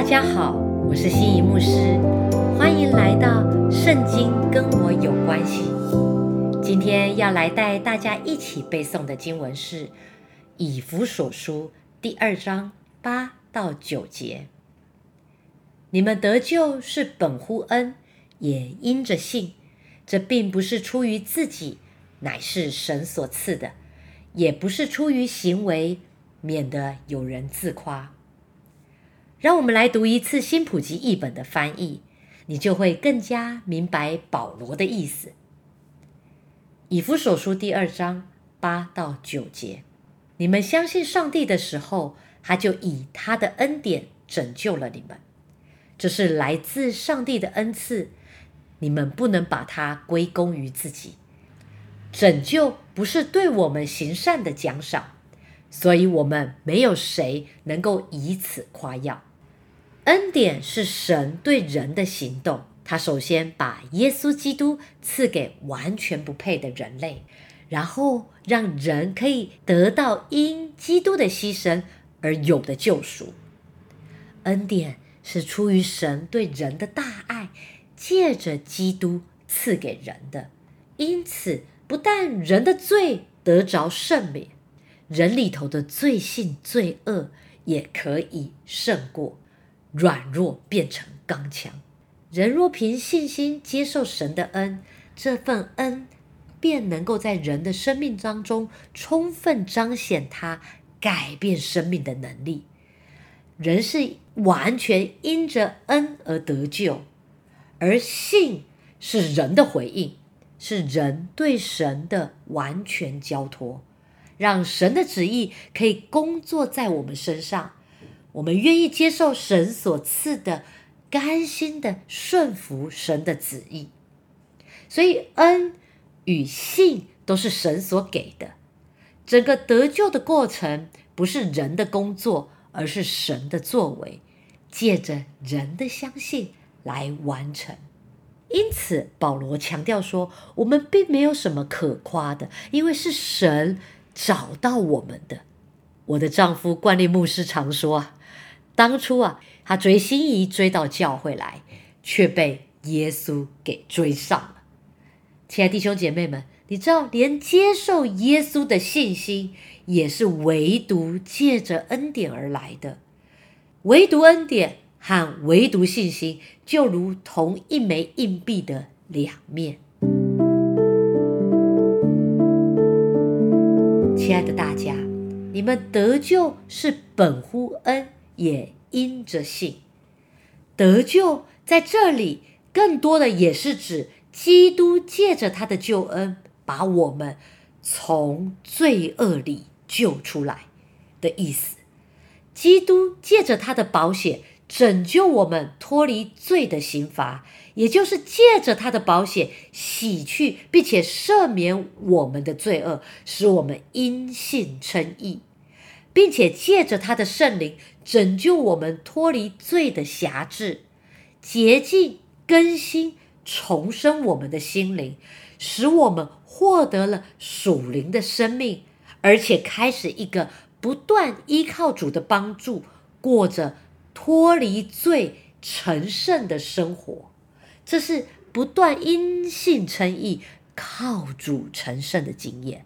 大家好，我是心仪牧师，欢迎来到《圣经跟我有关系》。今天要来带大家一起背诵的经文是《以弗所书》第二章八到九节。你们得救是本乎恩，也因着信。这并不是出于自己，乃是神所赐的；也不是出于行为，免得有人自夸。让我们来读一次新普及译本的翻译，你就会更加明白保罗的意思。以弗所书第二章八到九节：你们相信上帝的时候，他就以他的恩典拯救了你们。这是来自上帝的恩赐，你们不能把它归功于自己。拯救不是对我们行善的奖赏，所以我们没有谁能够以此夸耀。恩典是神对人的行动，他首先把耶稣基督赐给完全不配的人类，然后让人可以得到因基督的牺牲而有的救赎。恩典是出于神对人的大爱，借着基督赐给人的，因此不但人的罪得着赦免，人里头的罪性罪恶也可以胜过。软弱变成刚强，人若凭信心接受神的恩，这份恩便能够在人的生命当中充分彰显他改变生命的能力。人是完全因着恩而得救，而信是人的回应，是人对神的完全交托，让神的旨意可以工作在我们身上。我们愿意接受神所赐的，甘心的顺服神的旨意，所以恩与信都是神所给的。整个得救的过程不是人的工作，而是神的作为，借着人的相信来完成。因此，保罗强调说，我们并没有什么可夸的，因为是神找到我们的。我的丈夫冠利牧师常说啊。当初啊，他追心仪追到教会来，却被耶稣给追上了。亲爱弟兄姐妹们，你知道，连接受耶稣的信心，也是唯独借着恩典而来的。唯独恩典和唯独信心，就如同一枚硬币的两面。亲爱的大家，你们得救是本乎恩。也因着信得救，在这里更多的也是指基督借着他的救恩，把我们从罪恶里救出来的意思。基督借着他的保险拯救我们脱离罪的刑罚，也就是借着他的保险洗去并且赦免我们的罪恶，使我们因信称义。并且借着他的圣灵拯救我们脱离罪的辖制，洁净、更新、重生我们的心灵，使我们获得了属灵的生命，而且开始一个不断依靠主的帮助，过着脱离罪、成圣的生活。这是不断因信称义、靠主成圣的经验。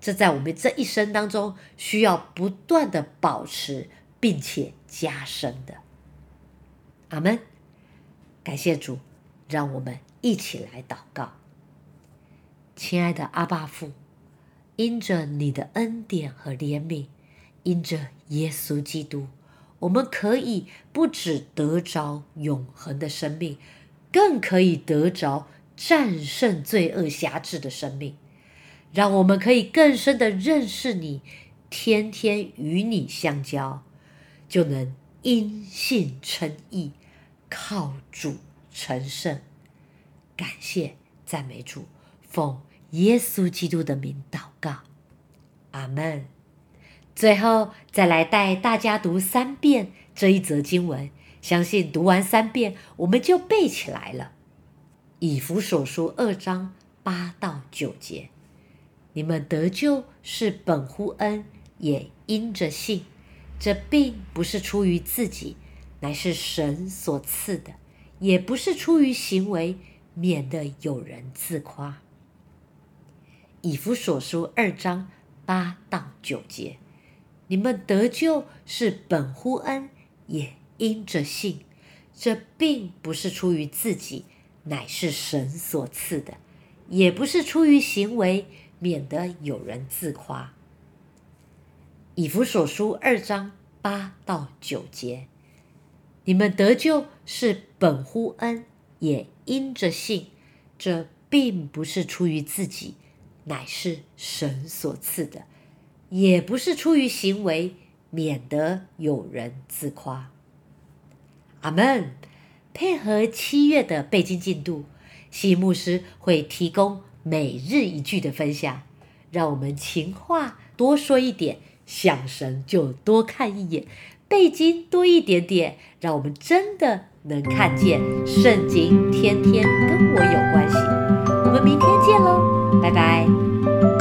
这在我们这一生当中需要不断的保持，并且加深的。阿门。感谢主，让我们一起来祷告。亲爱的阿爸父，因着你的恩典和怜悯，因着耶稣基督，我们可以不只得着永恒的生命，更可以得着战胜罪恶辖制的生命。让我们可以更深的认识你，天天与你相交，就能因信称义，靠主成圣。感谢赞美主，奉耶稣基督的名祷告，阿门。最后再来带大家读三遍这一则经文，相信读完三遍，我们就背起来了。以弗所书二章八到九节。你们得救是本乎恩，也因着信。这并不是出于自己，乃是神所赐的，也不是出于行为，免得有人自夸。以弗所书二章八到九节，你们得救是本乎恩，也因着信。这并不是出于自己，乃是神所赐的，也不是出于行为，免得有人自夸。以弗所书二章八到九节，你们得救是本乎恩，也因着信。这并不是出于自己，乃是神所赐的，也不是出于行为，免得有人自夸。阿门。配合七月的背经进度，西牧师会提供每日一句的分享，让我们情话多说一点，想神就多看一眼，背经多一点点，让我们真的能看见圣经天天跟我有关系。我们明天见喽，拜拜。